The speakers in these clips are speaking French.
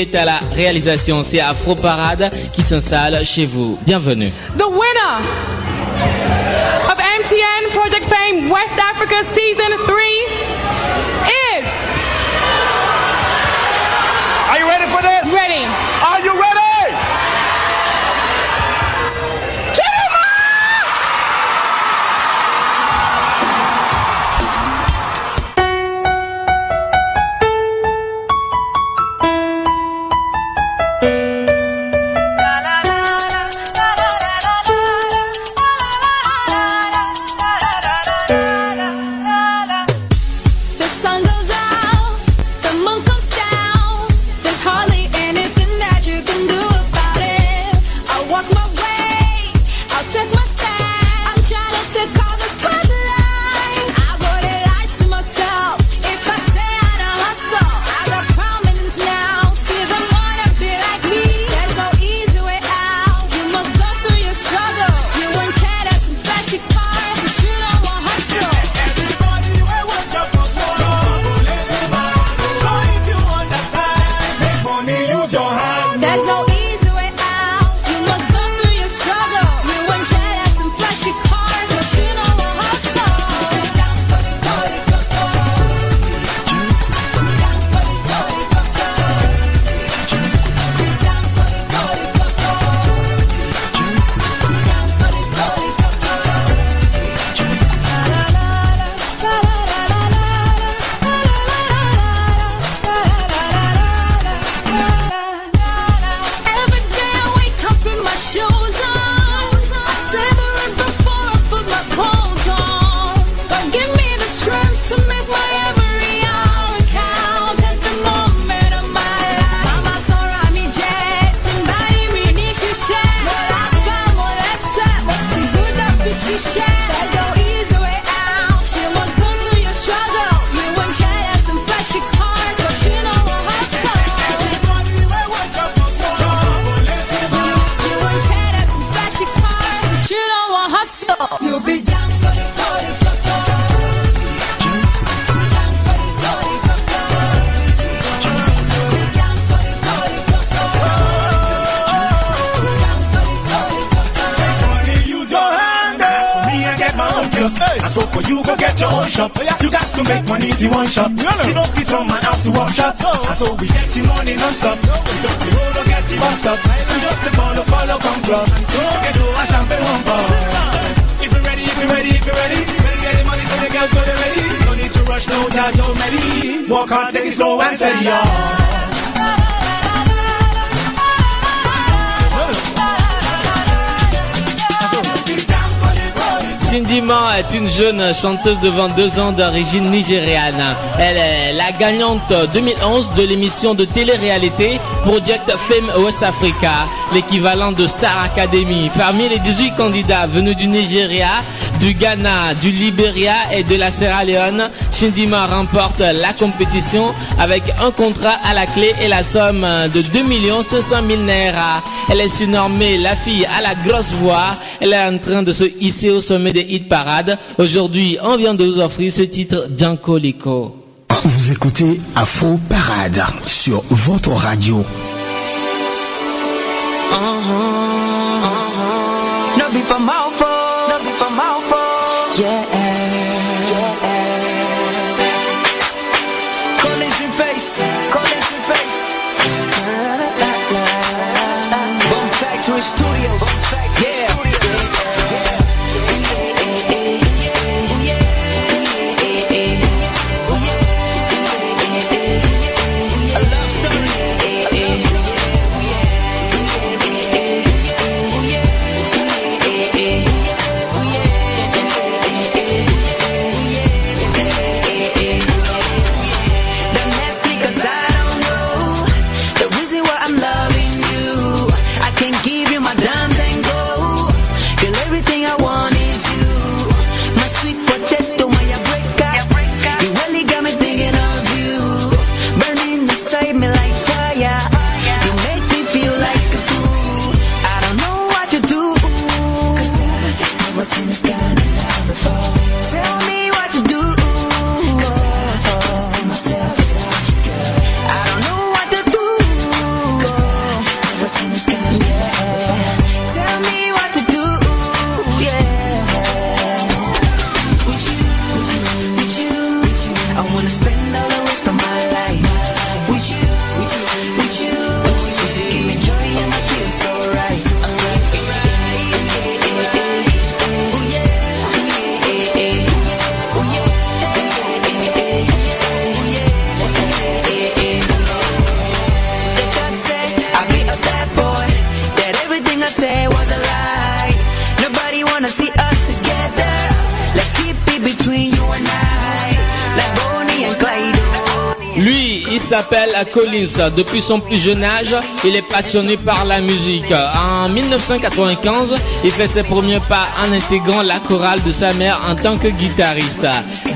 est à la réalisation. C'est Afro Parade qui s'installe chez vous. Bienvenue. The winner of MTN Project Fame West Africa Season 3 is. Are you ready for this? Ready. Shop. You got to make money if you want shop. You don't fit on my house to walk shop. And so we get the money non-stop. We just the road or get the bus stop. We just the follow, follow, come club. Don't get to a champagne one bar. If you're ready, if you're ready, if you're ready. Ready, get the money so the girls go they ready. No need to rush, no doubt, no ready. Walk hard, take it slow and steady, y'all. Cindy Ma est une jeune chanteuse de 22 ans d'origine nigériane. Elle est la gagnante 2011 de l'émission de télé-réalité Project Fame West Africa, l'équivalent de Star Academy. Parmi les 18 candidats venus du Nigeria, du Ghana, du Libéria et de la Sierra Leone, Shindima remporte la compétition avec un contrat à la clé et la somme de 2 500 000 naira. Elle est surnommée la fille à la grosse voix. Elle est en train de se hisser au sommet des hit parades. Aujourd'hui, on vient de vous offrir ce titre Django Liko. Vous écoutez Afro Parade sur votre radio. No be for mouth, no be for mouth, yeah. Collins. Depuis son plus jeune âge, il est passionné par la musique. En 1995, il fait ses premiers pas en intégrant la chorale de sa mère en tant que guitariste.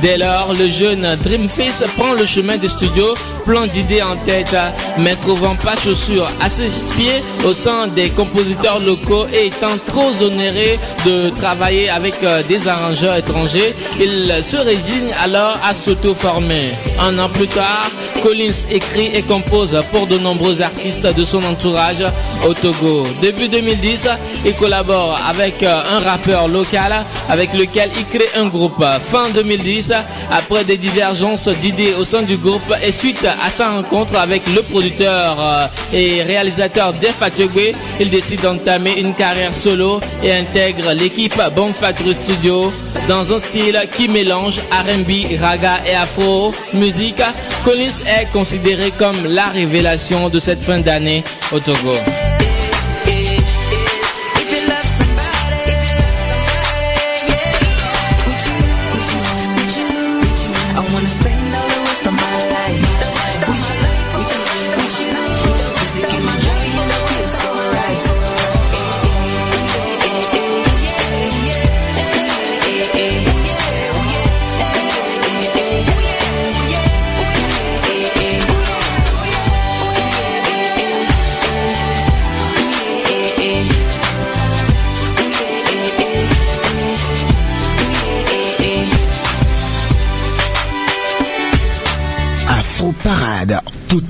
Dès lors, le jeune Dreamface prend le chemin des studios, plein d'idées en tête, mais trouvant pas chaussure à ses pieds au sein des compositeurs locaux et étant trop onéré de travailler avec euh, des arrangeurs étrangers, il se résigne alors à s'auto-former. Un an plus tard, Collins écrit et compose pour de nombreux artistes de son entourage au Togo. Début 2010, il collabore avec euh, un rappeur local avec lequel il crée un groupe. Fin 2010, après des divergences d'idées au sein du groupe et suite à sa rencontre avec le producteur euh, et réalisateur Def il décide d'entamer une carrière solo et intègre l'équipe Bon Studio dans un style qui mélange R&B, raga et afro musique. Collins est considéré comme la révélation de cette fin d'année au Togo.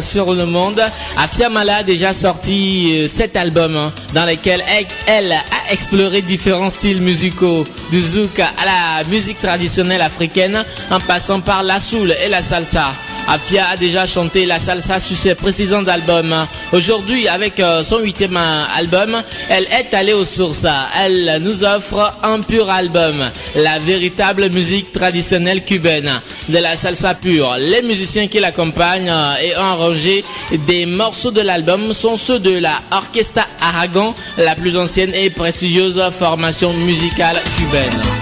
sur le monde. Afia Mala a déjà sorti euh, sept albums hein, dans lesquels elle a exploré différents styles musicaux, du zouk à la musique traditionnelle africaine en passant par la soul et la salsa. Afia a déjà chanté la salsa sur ses précédents albums. Aujourd'hui, avec euh, son huitième euh, album, elle est allée aux sources. Elle nous offre un pur album, la véritable musique traditionnelle cubaine, de la salsa pure. Les musiciens qui l'accompagnent euh, et ont rangé des morceaux de l'album sont ceux de la Orchestra Aragon, la plus ancienne et prestigieuse formation musicale cubaine.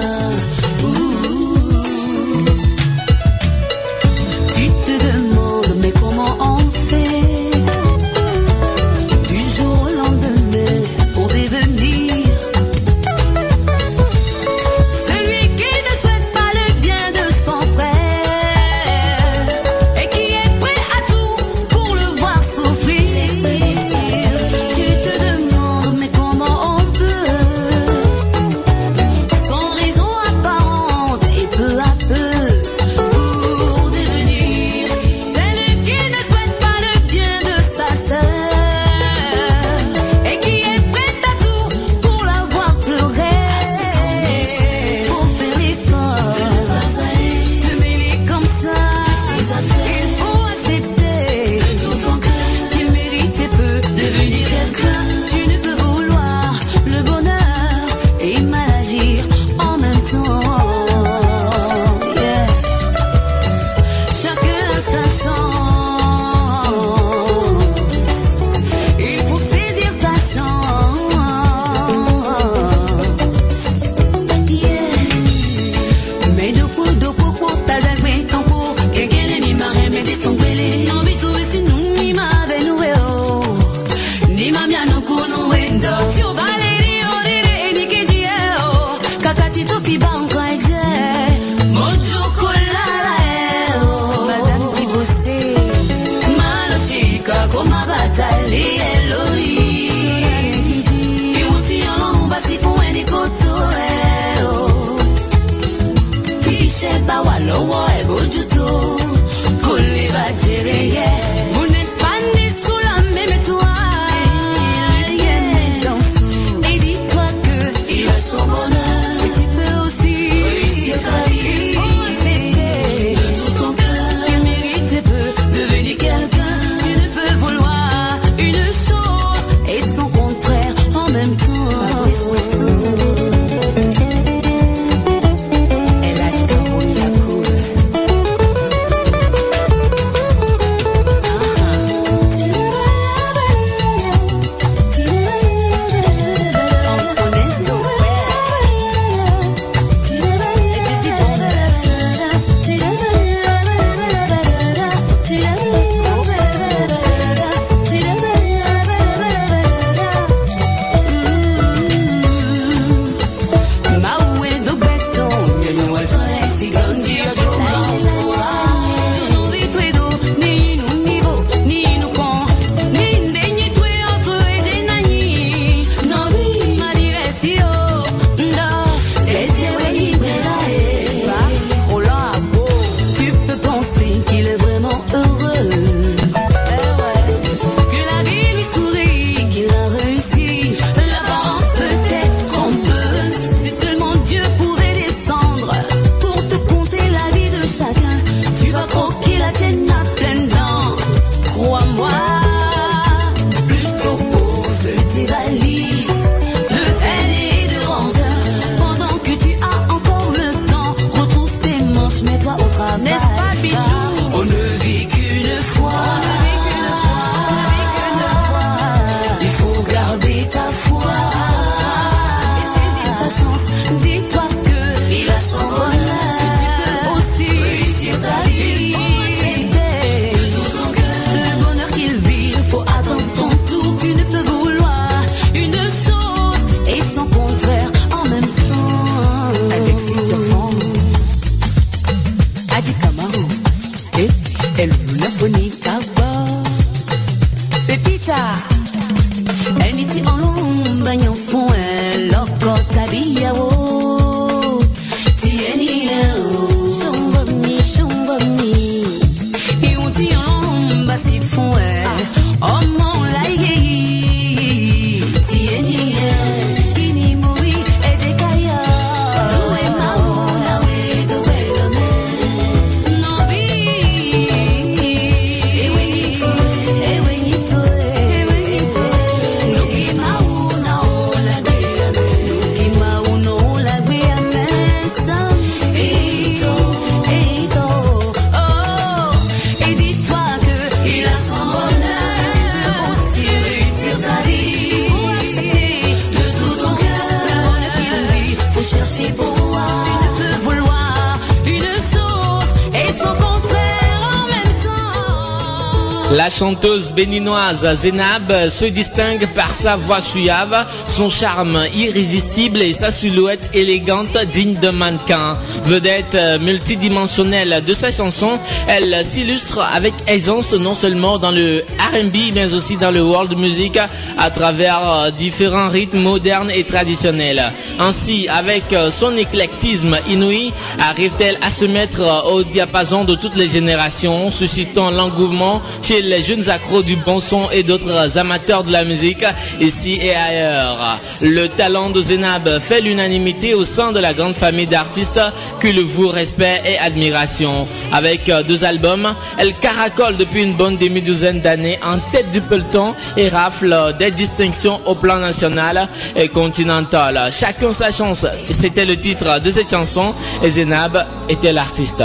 La chanteuse béninoise Zenab se distingue par sa voix suave, son charme irrésistible et sa silhouette élégante digne de mannequin. Vedette multidimensionnelle de sa chanson, elle s'illustre avec aisance non seulement dans le R&B mais aussi dans le world music à travers différents rythmes modernes et traditionnels. Ainsi, avec son éclectisme inouï, arrive-t-elle à se mettre au diapason de toutes les générations, suscitant l'engouement chez les jeunes accros du bon son et d'autres amateurs de la musique ici et ailleurs. Le talent de Zenab fait l'unanimité au sein de la grande famille d'artistes que le vous respect et admiration. Avec deux albums, elle caracole depuis une bonne demi-douzaine d'années en tête du peloton et rafle des distinctions au plan national et continental. Chacun sa chance, c'était le titre de cette chanson et Zenab était l'artiste.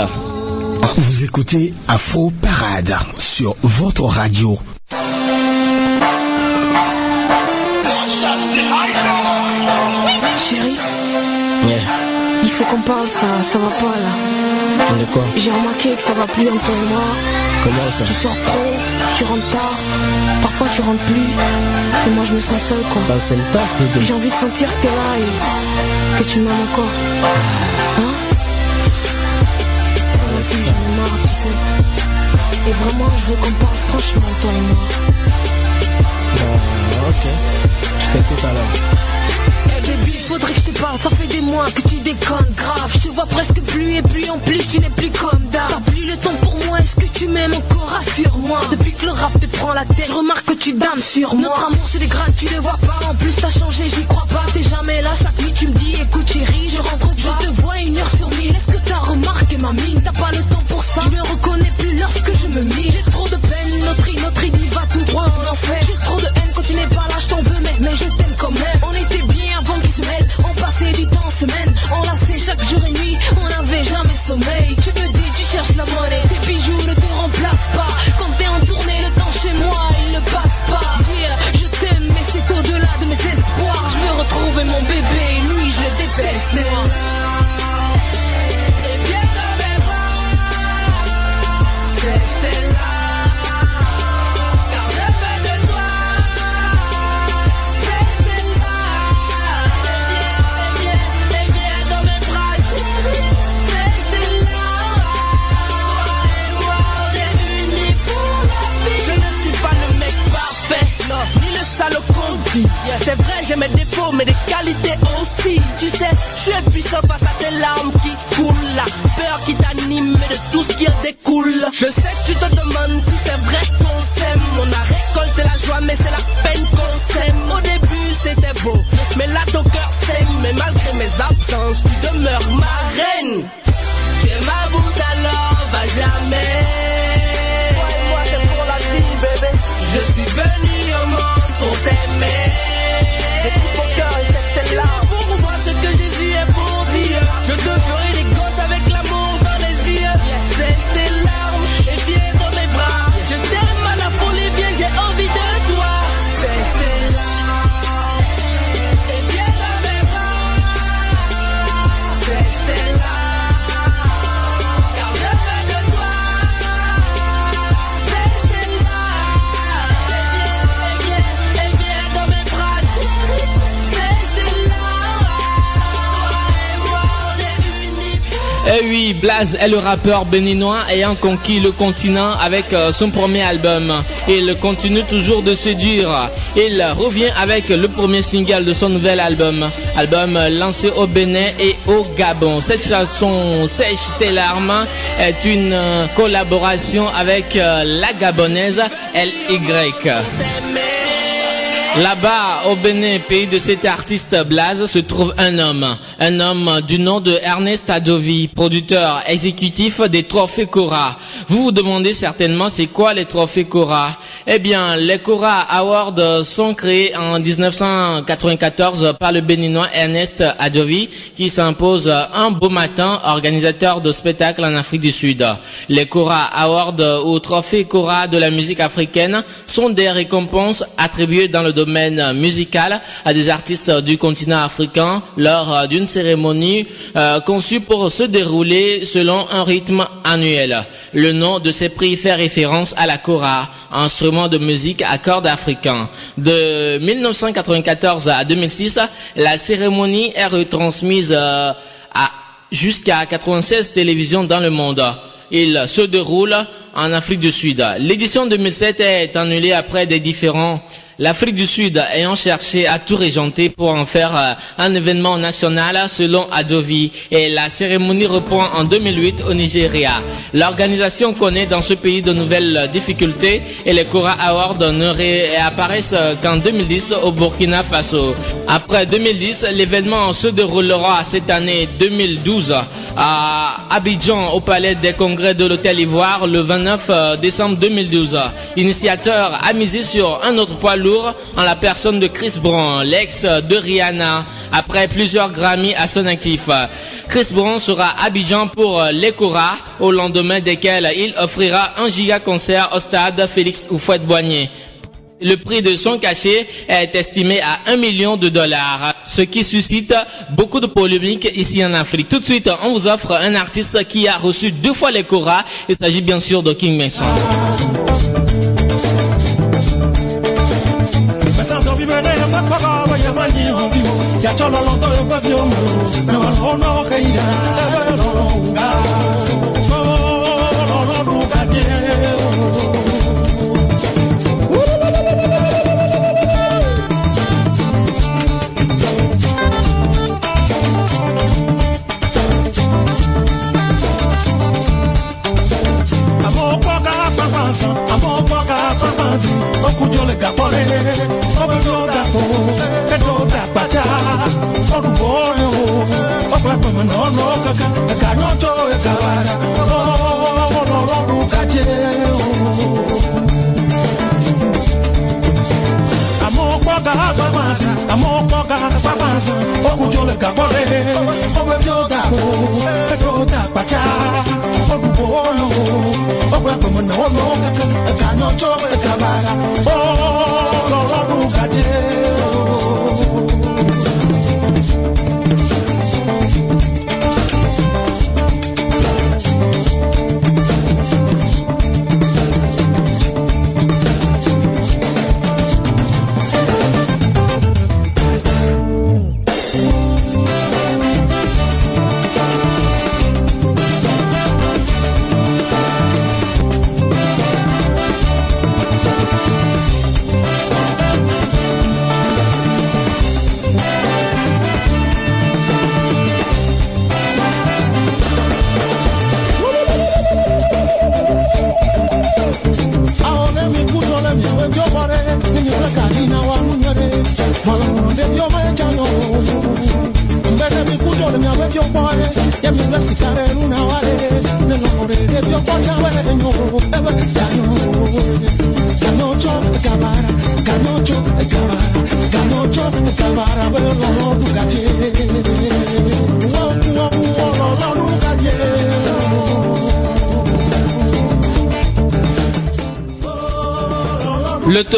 Vous écoutez Afro Parade sur votre radio. Chérie, il faut qu'on parle, ça, ça va pas là. De quoi? J'ai remarqué que ça va plus entre moi. Comment ça? Tu sors trop, tu rentres tard, parfois tu rentres plus. Et moi je me sens seul quoi. Bah c'est le taf. J'ai envie de sentir que t'es là et que tu m'aimes encore. Hein? Et vraiment, je veux qu'on parle franchement, toi et moi. Bah, ok. Je t'écoute alors. Ça fait des mois que tu déconnes grave. Je te vois presque plus et plus en plus, tu n'es plus comme d'hab. T'as plus le temps pour moi, est-ce que tu m'aimes encore? Assure-moi. Depuis que le rap te prend la tête, je remarque que tu dames sur moi. Notre amour se dégrade, tu le vois pas. En plus, t'as changé, j'y crois pas. T'es jamais là, chaque nuit tu me dis, écoute chérie, je rentre pas. Je te vois une heure sur mille, est-ce que t'as remarqué ma mine? T'as pas le temps pour ça, je me reconnais plus lorsque je me mire. J'ai trop j'ai mes défauts, mais des qualités aussi. Tu sais, je suis puissant face à tes larmes qui coulent. La peur qui t'anime et de tout ce qui en découle. Je sais que tu te demandes si c'est vrai qu'on s'aime. On a récolté la joie, mais c'est la peine qu'on s'aime. Au début, c'était beau, mais là ton cœur saigne. Mais malgré mes absences, tu demeures ma reine. Tu es ma boute alors, va jamais. Toi et moi, c'est pour la vie, bébé. Je suis venu Eh oui, Blaze est le rappeur béninois ayant conquis le continent avec euh, son premier album. Il continue toujours de séduire. Il revient avec le premier single de son nouvel album. Album lancé au Bénin et au Gabon. Cette chanson Sèche tes larmes est une euh, collaboration avec euh, la gabonaise LY. Là-bas, au Bénin, pays de cet artiste Blaze, se trouve un homme. Un homme du nom de Ernest Adovi, producteur exécutif des Trophées Cora. Vous vous demandez certainement c'est quoi les Trophées Cora? Eh bien, les Cora Awards sont créés en 1994 par le Béninois Ernest Adovi, qui s'impose un beau matin, organisateur de spectacles en Afrique du Sud. Les Cora Awards ou Trophées Cora de la musique africaine sont des récompenses attribuées dans le domaine musical à des artistes du continent africain lors euh, d'une cérémonie euh, conçue pour se dérouler selon un rythme annuel. Le nom de ces prix fait référence à la kora, instrument de musique à cordes africain. De 1994 à 2006, la cérémonie est retransmise euh, à jusqu'à 96 télévisions dans le monde. Il se déroule en Afrique du Sud. L'édition 2007 est annulée après des différents L'Afrique du Sud ayant cherché à tout régenter pour en faire euh, un événement national selon Adovi et la cérémonie reprend en 2008 au Nigeria. L'organisation connaît dans ce pays de nouvelles difficultés et les Cora Awards ne réapparaissent qu'en 2010 au Burkina Faso. Après 2010, l'événement se déroulera cette année 2012 à Abidjan au Palais des Congrès de l'Hôtel Ivoire le 29 décembre 2012. Initiateur a misé sur un autre poids lourd en la personne de Chris Brown, l'ex de Rihanna, après plusieurs Grammy à son actif. Chris Brown sera à Abidjan pour les Cora, au lendemain desquels il offrira un giga concert au stade Félix Houphouët-Boigny. Le prix de son cachet est estimé à 1 million de dollars, ce qui suscite beaucoup de polémiques ici en Afrique. Tout de suite, on vous offre un artiste qui a reçu deux fois les Cora. Il s'agit bien sûr de King Mason. ya mani ovyo ya cholo loto yo pa no no no Amor, boca, amor, boca, papaza, o cuyo le capone. kaka ekanoto ekabara omono olwobuka kyeo amokwoga babanza amokwoga babanza okujoleka kore obwebyodako ebyodakpaca olubolo obwakomona olwokaka ekanoto ekabara ololwobuka kyeo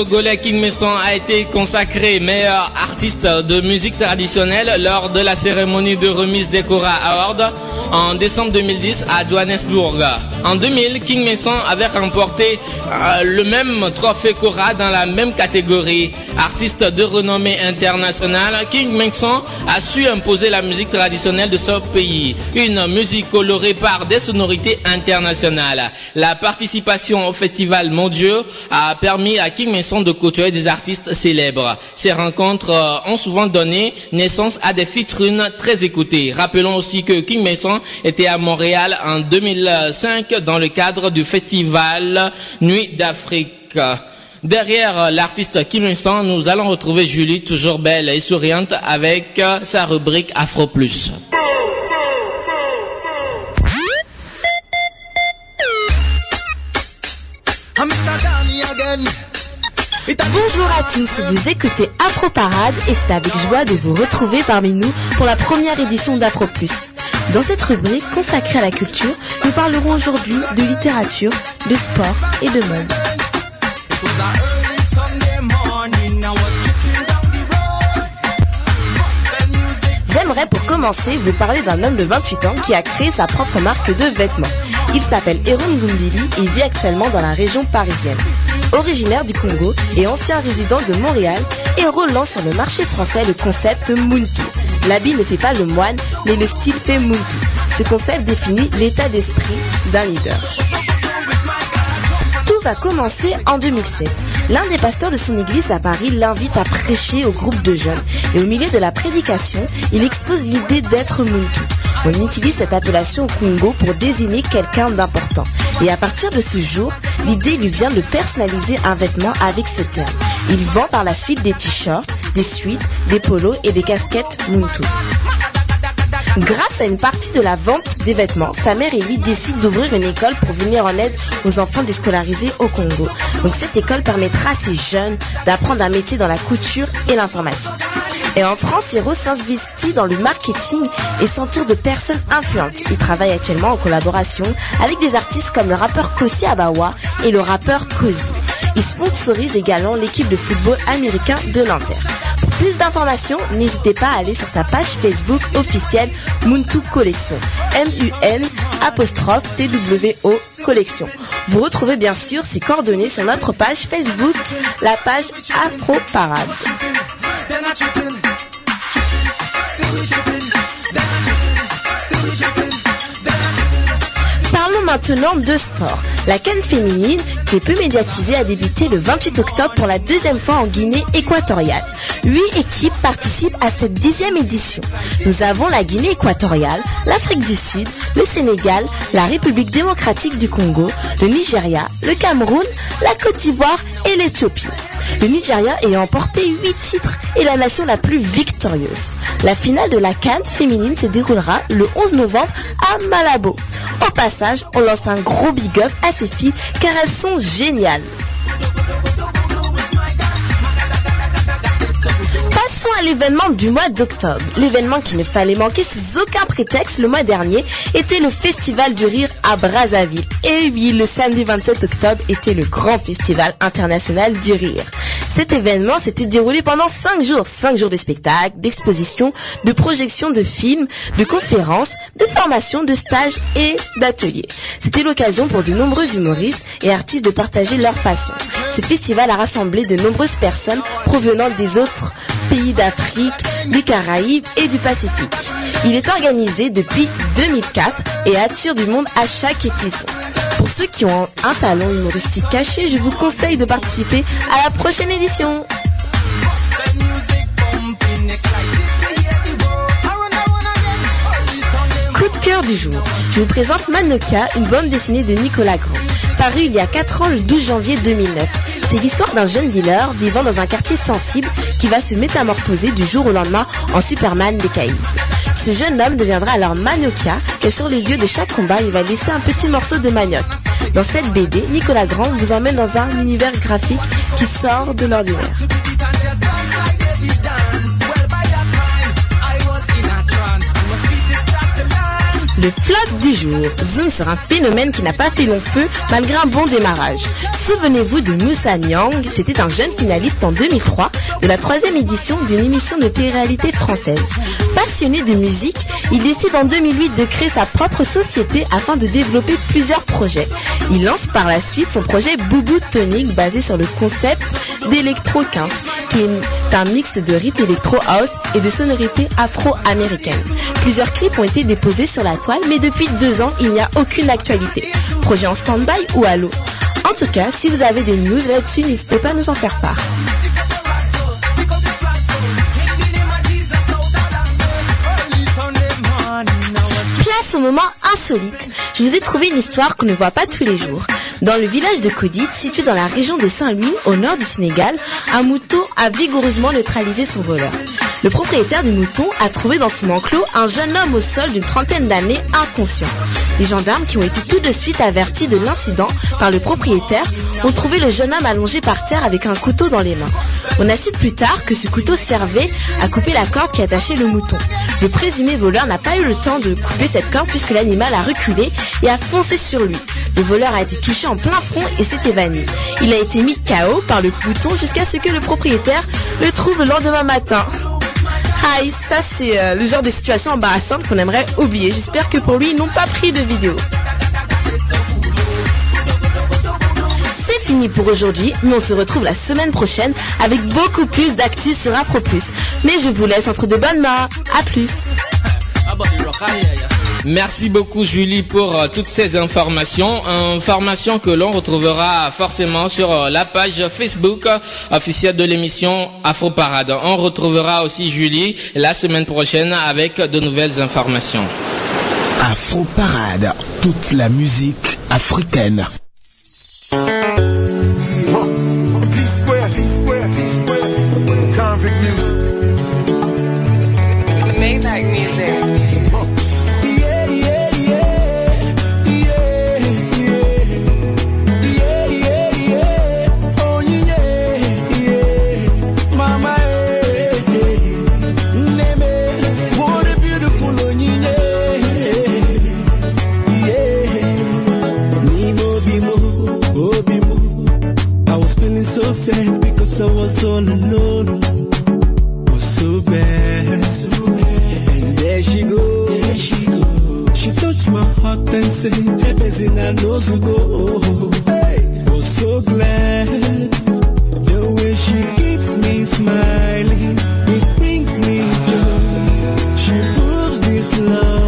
Le Togolais King Messon a été consacré meilleur artiste de musique traditionnelle lors de la cérémonie de remise des Cora Awards en décembre 2010 à Johannesburg. En 2000, King Mason avait remporté euh, le même trophée Cora dans la même catégorie. Artiste de renommée internationale, King Mason a su imposer la musique traditionnelle de ce pays. Une musique colorée par des sonorités internationales. La participation au festival mondial a permis à King Mason de côtoyer des artistes célèbres. Ces rencontres euh, ont souvent donné naissance à des featuring très écoutés. Rappelons aussi que King Mason était à Montréal en 2005 dans le cadre du festival Nuit d'Afrique. Derrière euh, l'artiste Kim Il-sung, nous allons retrouver Julie, toujours belle et souriante, avec euh, sa rubrique Afro Plus. Bonjour à tous, vous écoutez Afro Parade et c'est avec joie de vous retrouver parmi nous pour la première édition d'Afro Plus. Dans cette rubrique consacrée à la culture, nous parlerons aujourd'hui de littérature, de sport et de mode. J'aimerais pour commencer vous parler d'un homme de 28 ans qui a créé sa propre marque de vêtements. Il s'appelle Eron Gumbili et vit actuellement dans la région parisienne. Originaire du Congo et ancien résident de Montréal, Hero lance sur le marché français le concept Muntu. L'habit ne fait pas le moine, mais le style fait Muntu. Ce concept définit l'état d'esprit d'un leader. Tout va commencer en 2007. L'un des pasteurs de son église à Paris l'invite à prêcher au groupe de jeunes. Et au milieu de la prédication, il expose l'idée d'être Muntu. On utilise cette appellation au Congo pour désigner quelqu'un d'important. Et à partir de ce jour, l'idée lui vient de personnaliser un vêtement avec ce terme. Il vend par la suite des t-shirts, des suites, des polos et des casquettes Muntu. Grâce à une partie de la vente des vêtements, sa mère et lui décident d'ouvrir une école pour venir en aide aux enfants déscolarisés au Congo. Donc cette école permettra à ces jeunes d'apprendre un métier dans la couture et l'informatique. Et en France, Hiro s'investit dans le marketing et s'entoure de personnes influentes. Il travaille actuellement en collaboration avec des artistes comme le rappeur Kosi Abawa et le rappeur Kosi. Il sponsorise également l'équipe de football américain de Nanterre. Plus d'informations, n'hésitez pas à aller sur sa page Facebook officielle Muntu Collection. M-U-N apostrophe T-W-O Collection. Vous retrouvez bien sûr ses coordonnées sur notre page Facebook, la page Afro Parade. Maintenant de sport. La canne féminine, qui est peu médiatisée, a débuté le 28 octobre pour la deuxième fois en Guinée équatoriale. Huit équipes participent à cette dixième édition. Nous avons la Guinée équatoriale, l'Afrique du Sud, le Sénégal, la République démocratique du Congo, le Nigeria, le Cameroun, la Côte d'Ivoire et l'Éthiopie. Le Nigeria ayant emporté 8 titres est la nation la plus victorieuse. La finale de la Cannes féminine se déroulera le 11 novembre à Malabo. Au passage, on lance un gros big up à ces filles car elles sont géniales. L'événement du mois d'octobre. L'événement qu'il ne fallait manquer sous aucun prétexte le mois dernier était le Festival du Rire à Brazzaville. Et oui, le samedi 27 octobre était le grand festival international du rire. Cet événement s'était déroulé pendant 5 jours. 5 jours de spectacles, d'expositions, de projections de films, de conférences, de formations, de stages et d'ateliers. C'était l'occasion pour de nombreux humoristes et artistes de partager leur passion. Ce festival a rassemblé de nombreuses personnes provenant des autres pays d'Afrique, des Caraïbes et du Pacifique. Il est organisé depuis 2004 et attire du monde à chaque édition. Pour ceux qui ont un talent humoristique caché, je vous conseille de participer à la prochaine édition. Coup de cœur du jour. Je vous présente Manokia, une bande dessinée de Nicolas Grand. Paru il y a 4 ans le 12 janvier 2009. C'est l'histoire d'un jeune dealer vivant dans un quartier sensible qui va se métamorphoser du jour au lendemain en Superman des Caïbes. Ce jeune homme deviendra alors Manokia et sur les lieux de chaque combat, il va laisser un petit morceau de manioc. Dans cette BD, Nicolas Grand vous emmène dans un univers graphique qui sort de l'ordinaire. Le flop du jour. Zoom sur un phénomène qui n'a pas fait long feu malgré un bon démarrage. Souvenez-vous de Moussa Nyang, c'était un jeune finaliste en 2003 de la troisième édition d'une émission de télé-réalité française. Passionné de musique, il décide en 2008 de créer sa propre société afin de développer plusieurs projets. Il lance par la suite son projet Boubou Tonic basé sur le concept d'Electro 15 qui est un mix de rythme électro house et de sonorités afro-américaines. Plusieurs clips ont été déposés sur la toile, mais depuis deux ans, il n'y a aucune actualité. Projet en stand-by ou à l'eau? En tout cas, si vous avez des news là-dessus, n'hésitez pas à nous en faire part. Insolite. Je vous ai trouvé une histoire qu'on ne voit pas tous les jours. Dans le village de Kodit, situé dans la région de Saint-Louis, au nord du Sénégal, un mouton a vigoureusement neutralisé son voleur. Le propriétaire du mouton a trouvé dans son enclos un jeune homme au sol d'une trentaine d'années inconscient. Les gendarmes qui ont été tout de suite avertis de l'incident par le propriétaire ont trouvé le jeune homme allongé par terre avec un couteau dans les mains. On a su plus tard que ce couteau servait à couper la corde qui attachait le mouton. Le présumé voleur n'a pas eu le temps de couper cette corde puisque l'animal a reculé et a foncé sur lui. Le voleur a été touché en plein front et s'est évanoui. Il a été mis KO par le mouton jusqu'à ce que le propriétaire le trouve le lendemain matin. Aïe, ça c'est euh, le genre de situation embarrassante qu'on aimerait oublier. J'espère que pour lui, ils n'ont pas pris de vidéo. C'est fini pour aujourd'hui, mais on se retrouve la semaine prochaine avec beaucoup plus d'actifs sur Afro Plus. Mais je vous laisse entre de bonnes mains. À plus. Merci beaucoup Julie pour euh, toutes ces informations, informations que l'on retrouvera forcément sur euh, la page Facebook euh, officielle de l'émission Afro Parade. On retrouvera aussi Julie la semaine prochaine avec de nouvelles informations. Afro Parade, toute la musique africaine. Convict music. Was all alone. Was so bad. And there she go. There she touched my heart and said, Jebezin I know to go. Hey, was so glad. The way she keeps me smiling, it brings me joy. She proves this loving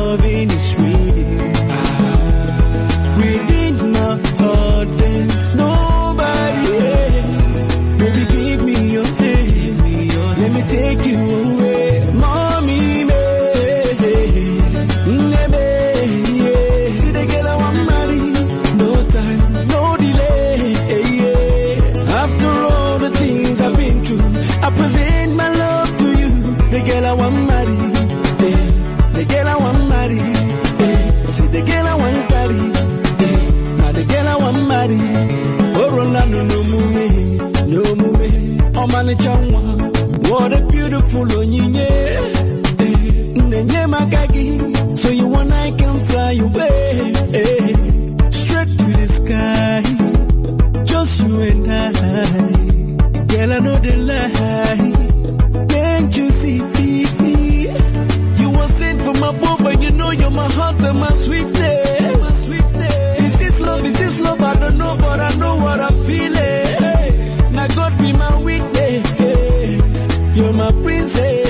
Eh. So you and I can fly away. eh, Straight to the sky. Just you and I. Girl, I know the lie. Can't you see? You were sent from above, and you know you're my heart and my sweetness. Is this love? Is this love? I don't know, but I know what I'm feeling. Now God say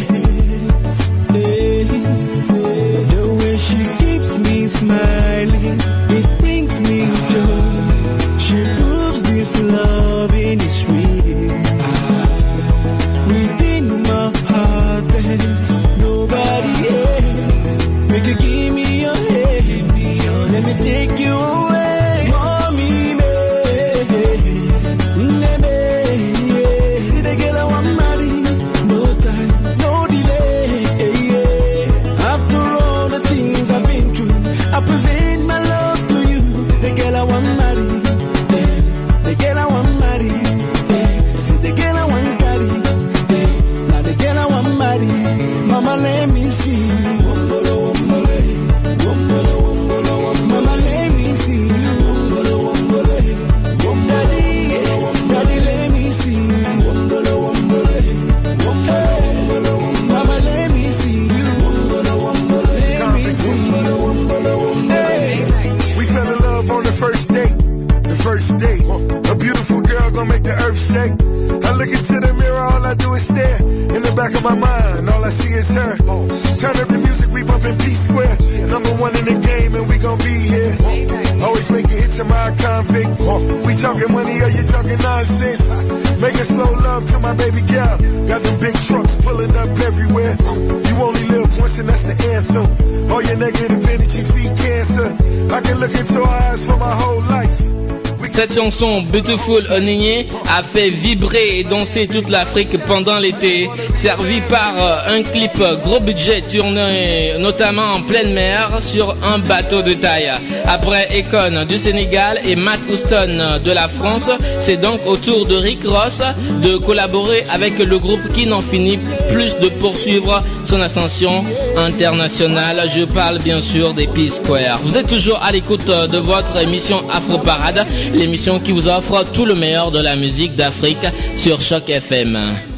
to my convict. We talking money, or you talking nonsense? Making slow love to my baby girl. Got them big trucks pulling up everywhere. You only live once, and that's the anthem. All your negative energy feed cancer. I can look into her eyes for my whole life. Cette chanson Beautiful Onigné a fait vibrer et danser toute l'Afrique pendant l'été, servi par euh, un clip gros budget tourné notamment en pleine mer sur un bateau de taille. Après Econ du Sénégal et Matt Houston de la France, c'est donc au tour de Rick Ross de collaborer avec le groupe qui n'en finit plus de poursuivre son ascension internationale. Je parle bien sûr des P-Square. Vous êtes toujours à l'écoute de votre émission Afro Parade, l'émission qui vous offre tout le meilleur de la musique d'Afrique sur Choc FM.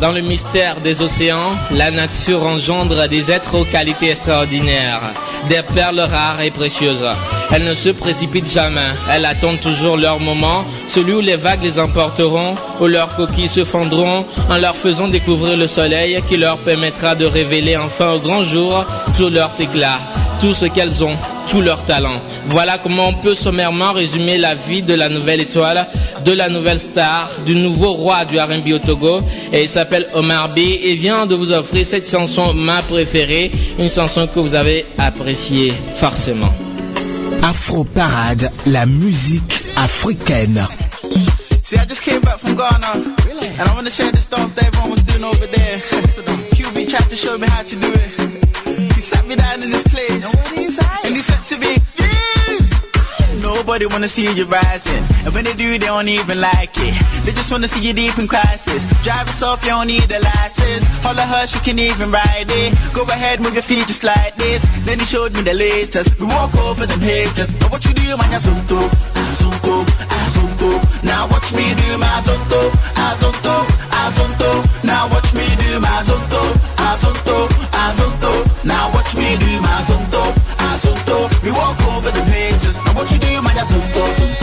Dans le mystère des océans, la nature engendre des êtres aux qualités extraordinaires, des perles rares et précieuses. Elles ne se précipitent jamais, elles attendent toujours leur moment, celui où les vagues les emporteront, où leurs coquilles se fondront en leur faisant découvrir le soleil qui leur permettra de révéler enfin au grand jour tout leur éclat, tout ce qu'elles ont, tout leur talent. Voilà comment on peut sommairement résumer la vie de la nouvelle étoile, de la nouvelle star, du nouveau roi du R&B au Togo. Et il s'appelle Omar B et vient de vous offrir cette chanson, ma préférée, une chanson que vous avez appréciée forcément. Afro Parade, la musique africaine. See, I just came back from Ghana. And I want to share this dance that everyone was doing over there. So the QB tried to show me how to do it. He sat me down in this place. Nobody wanna see you rising. And when they do, they don't even like it. They just wanna see you deep in crisis. Drive yourself, you don't need a license. Holler her, she can even ride it. Go ahead, move your feet just like this. Then he showed me the latest. We walk over them haters. But what you do, man, you're zonto, zonto, zonto. Now watch me do my zonto, zonto, zonto. Now watch me do my zonto, zonto, zonto. Now watch me do my zonto.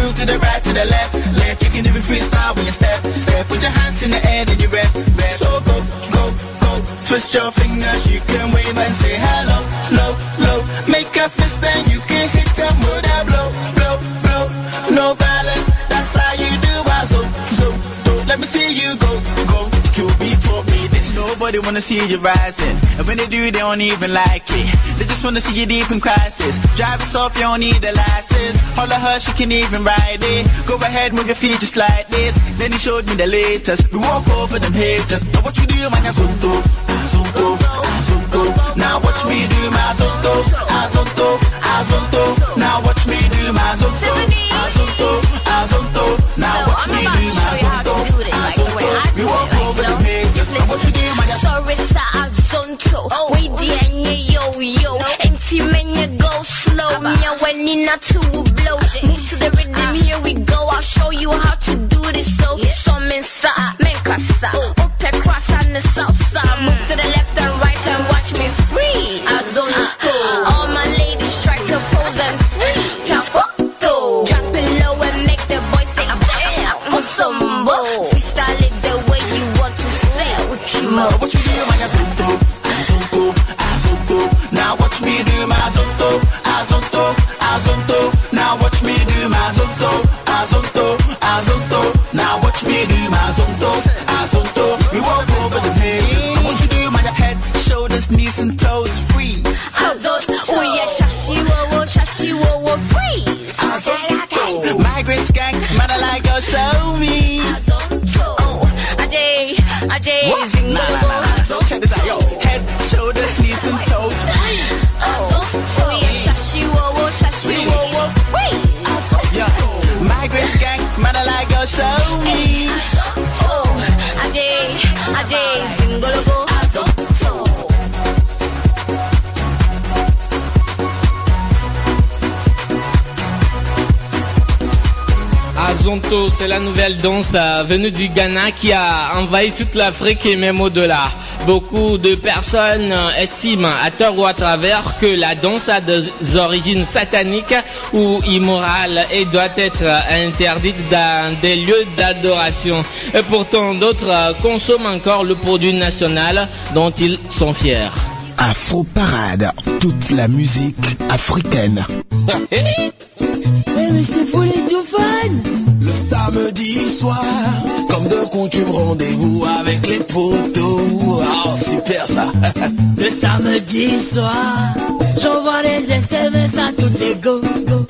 Move to the right, to the left, left. You can even freestyle when you step, step. Put your hands in the air, and you rep, rep. So go, go, go. Twist your fingers, you can wave and say hello, low, low. Make a fist and you can hit them with a blow, blow, blow. No violence, Nobody wanna see you rising. And when they do, they don't even like it. They just wanna see you deep in crisis. Drive yourself, you don't need a license. Holler her, she can even ride it. Go ahead, move your feet just like this. Then he showed me the latest. We walk over them haters. Now what you do, man, you're zonto, zonto, zonto. Now watch me do my zonto, zonto, zonto. Now watch me do my zonto, zonto, zonto. Now watch me do my zonto, zonto. Azonto. We the yo yo. Empty men you go slow. Nya when in a two blow. Move to the rhythm, here we go. I'll show you how to do this. So, some inside, men kasa. Up cross on the south side. Move to the left and right and watch me free. Azonto. All my ladies try to pose and free. Drop it low and make the boys say damn. Osombo. Freestyle it the way you want to say. What you do, man, you're zonto, Migrant skank, man, I C'est la nouvelle danse venue du Ghana qui a envahi toute l'Afrique et même au-delà. Beaucoup de personnes estiment, à tort ou à travers, que la danse a des origines sataniques ou immorales et doit être interdite dans des lieux d'adoration. Et pourtant, d'autres consomment encore le produit national dont ils sont fiers. Afro Parade, toute la musique africaine. Eh mais c'est pour les tout fans samedi soir, comme de coutume, rendez-vous avec les potos. Oh, super ça. Le samedi soir, j'envoie des SMS à tout les go, go.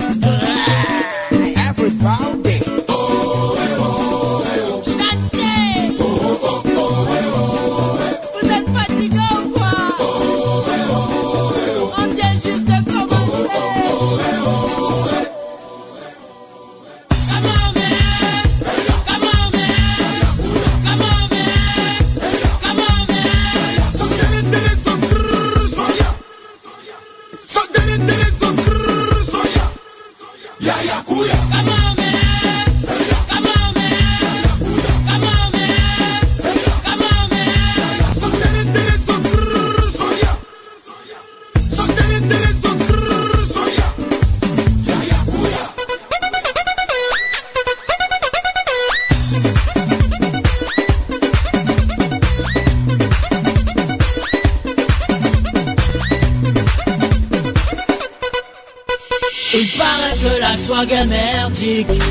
Merdique.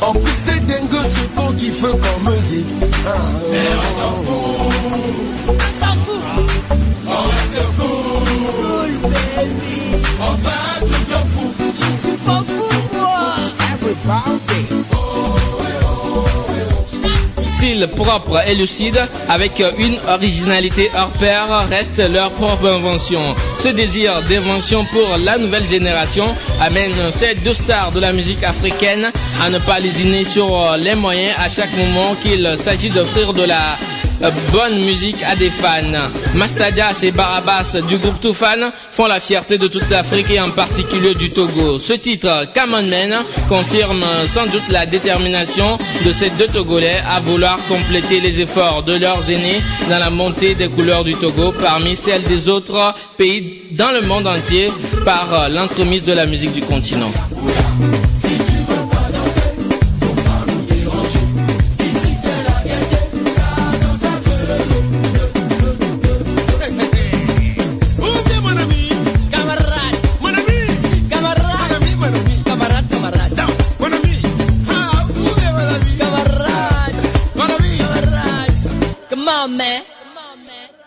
En plus, c'est dingue ce qu'on kiffe comme musique. Ah, Mais on s'en fout. Propre et lucide, avec une originalité hors pair, reste leur propre invention. Ce désir d'invention pour la nouvelle génération amène ces deux stars de la musique africaine à ne pas lésiner sur les moyens à chaque moment qu'il s'agit d'offrir de la bonne musique à des fans. Mastadias et Barabas du groupe Toufan font la fierté de toute l'Afrique et en particulier du Togo. Ce titre, Come On Man, confirme sans doute la détermination de ces deux Togolais à vouloir compléter les efforts de leurs aînés dans la montée des couleurs du Togo parmi celles des autres pays dans le monde entier par l'entremise de la musique du continent.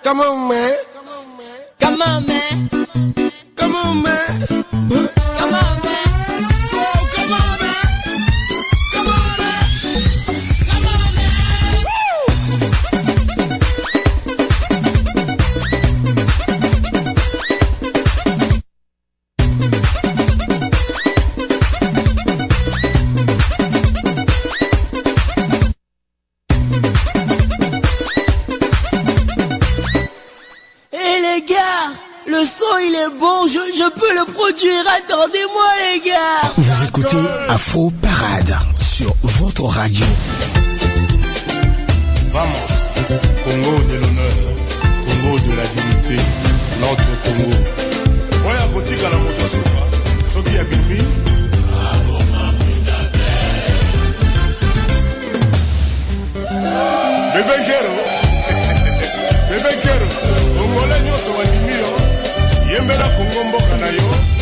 Come on, écoutez Afro Parade sur votre radio. Vamos, Congo de l'honneur, Congo de la dignité, notre Congo. oya kotikala moto asuka soki abimi bebekero bebekero kongole nyonso bandimi yo yembela kongo mboka na yo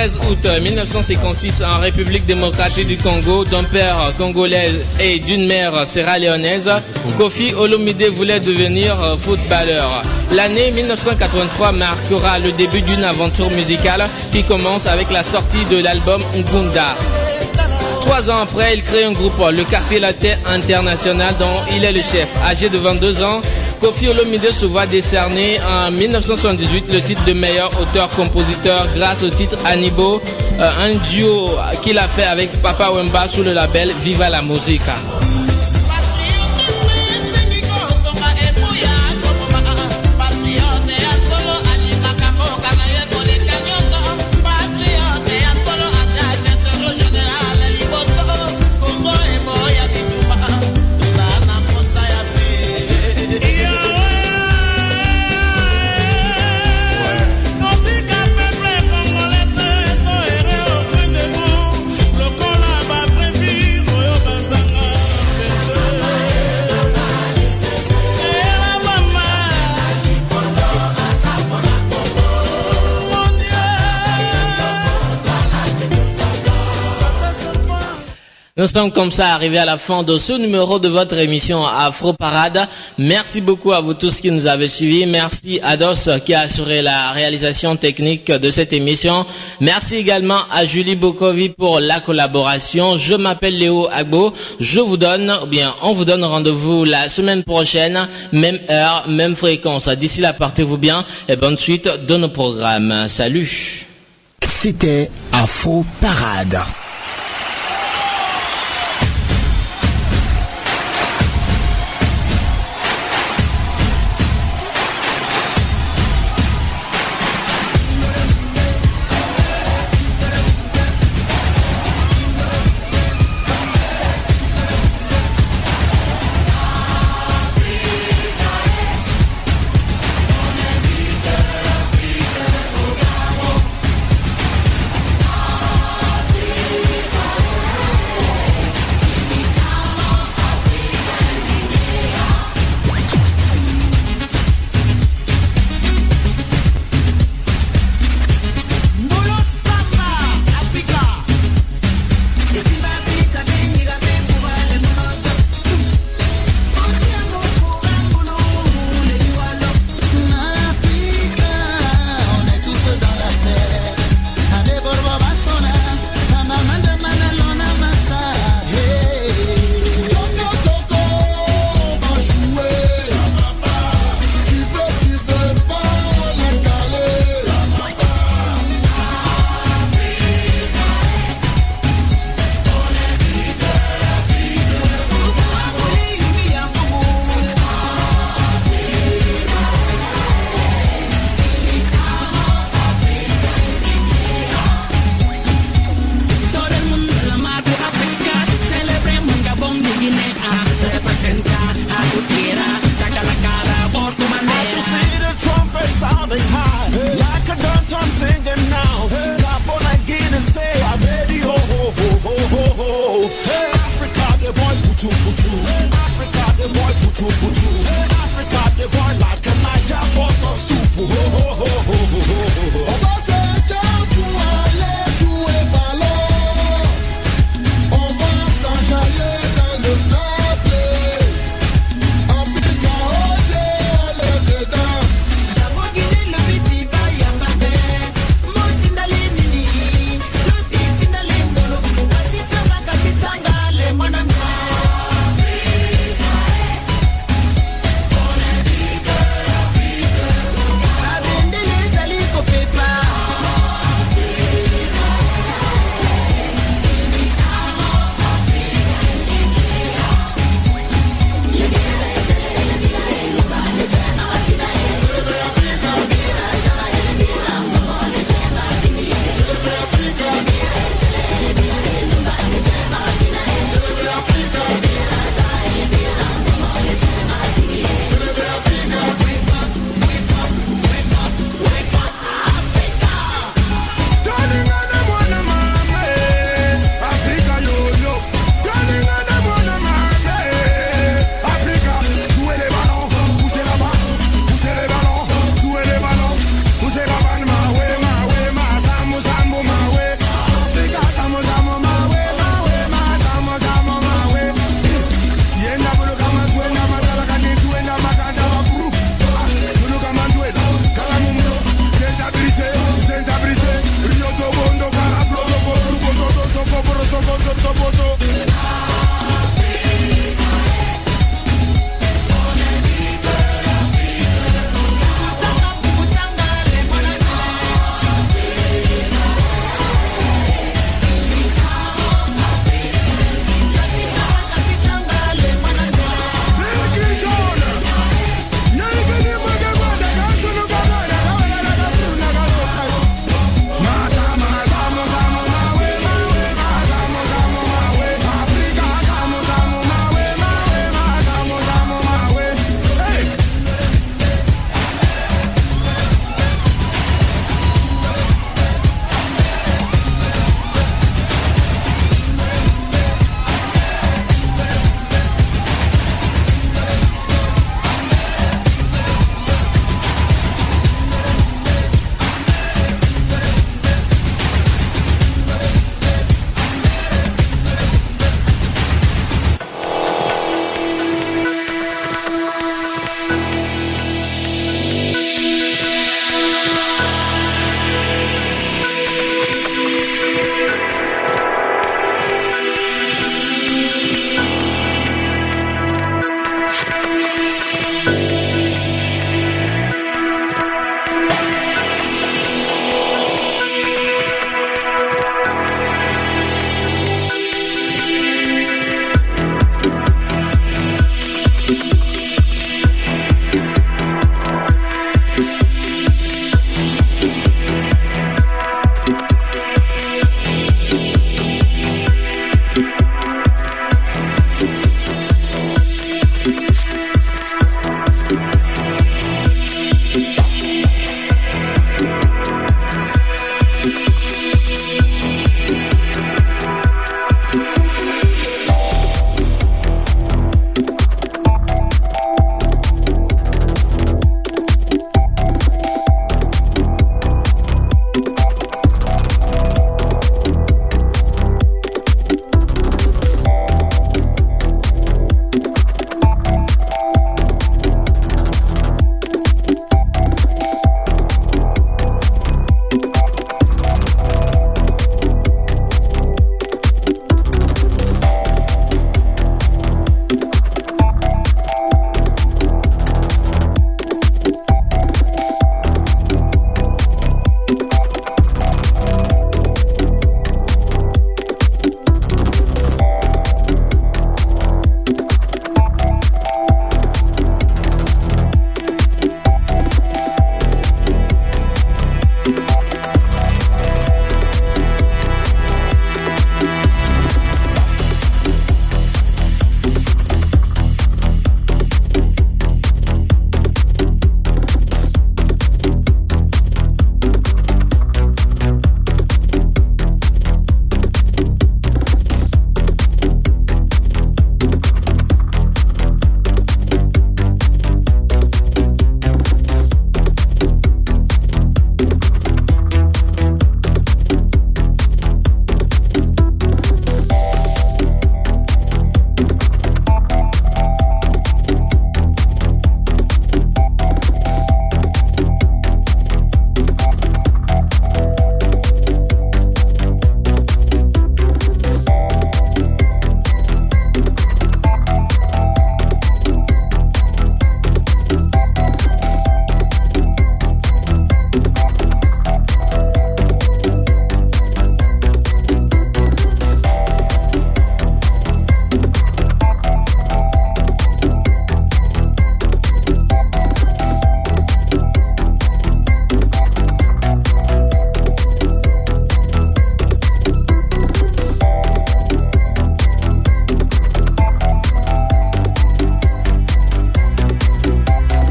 13 août 1956 en République démocratique du Congo, d'un père congolais et d'une mère sierra-léonaise, Kofi Olomide voulait devenir footballeur. L'année 1983 marquera le début d'une aventure musicale qui commence avec la sortie de l'album Ngunda. Trois ans après, il crée un groupe, le Quartier Latin International, dont il est le chef. Âgé de 22 ans, Kofi Olomide se voit décerner en 1978 le titre de meilleur auteur-compositeur grâce au titre Anibo, euh, un duo qu'il a fait avec Papa Wemba sous le label Viva la Musica. Nous sommes comme ça arrivés à la fin de ce numéro de votre émission Afro Parade. Merci beaucoup à vous tous qui nous avez suivis. Merci à Dos qui a assuré la réalisation technique de cette émission. Merci également à Julie Bokovi pour la collaboration. Je m'appelle Léo Agbo. Je vous donne, ou bien on vous donne rendez-vous la semaine prochaine, même heure, même fréquence. D'ici là, portez-vous bien et bonne suite de nos programmes. Salut. C'était Afro Parade.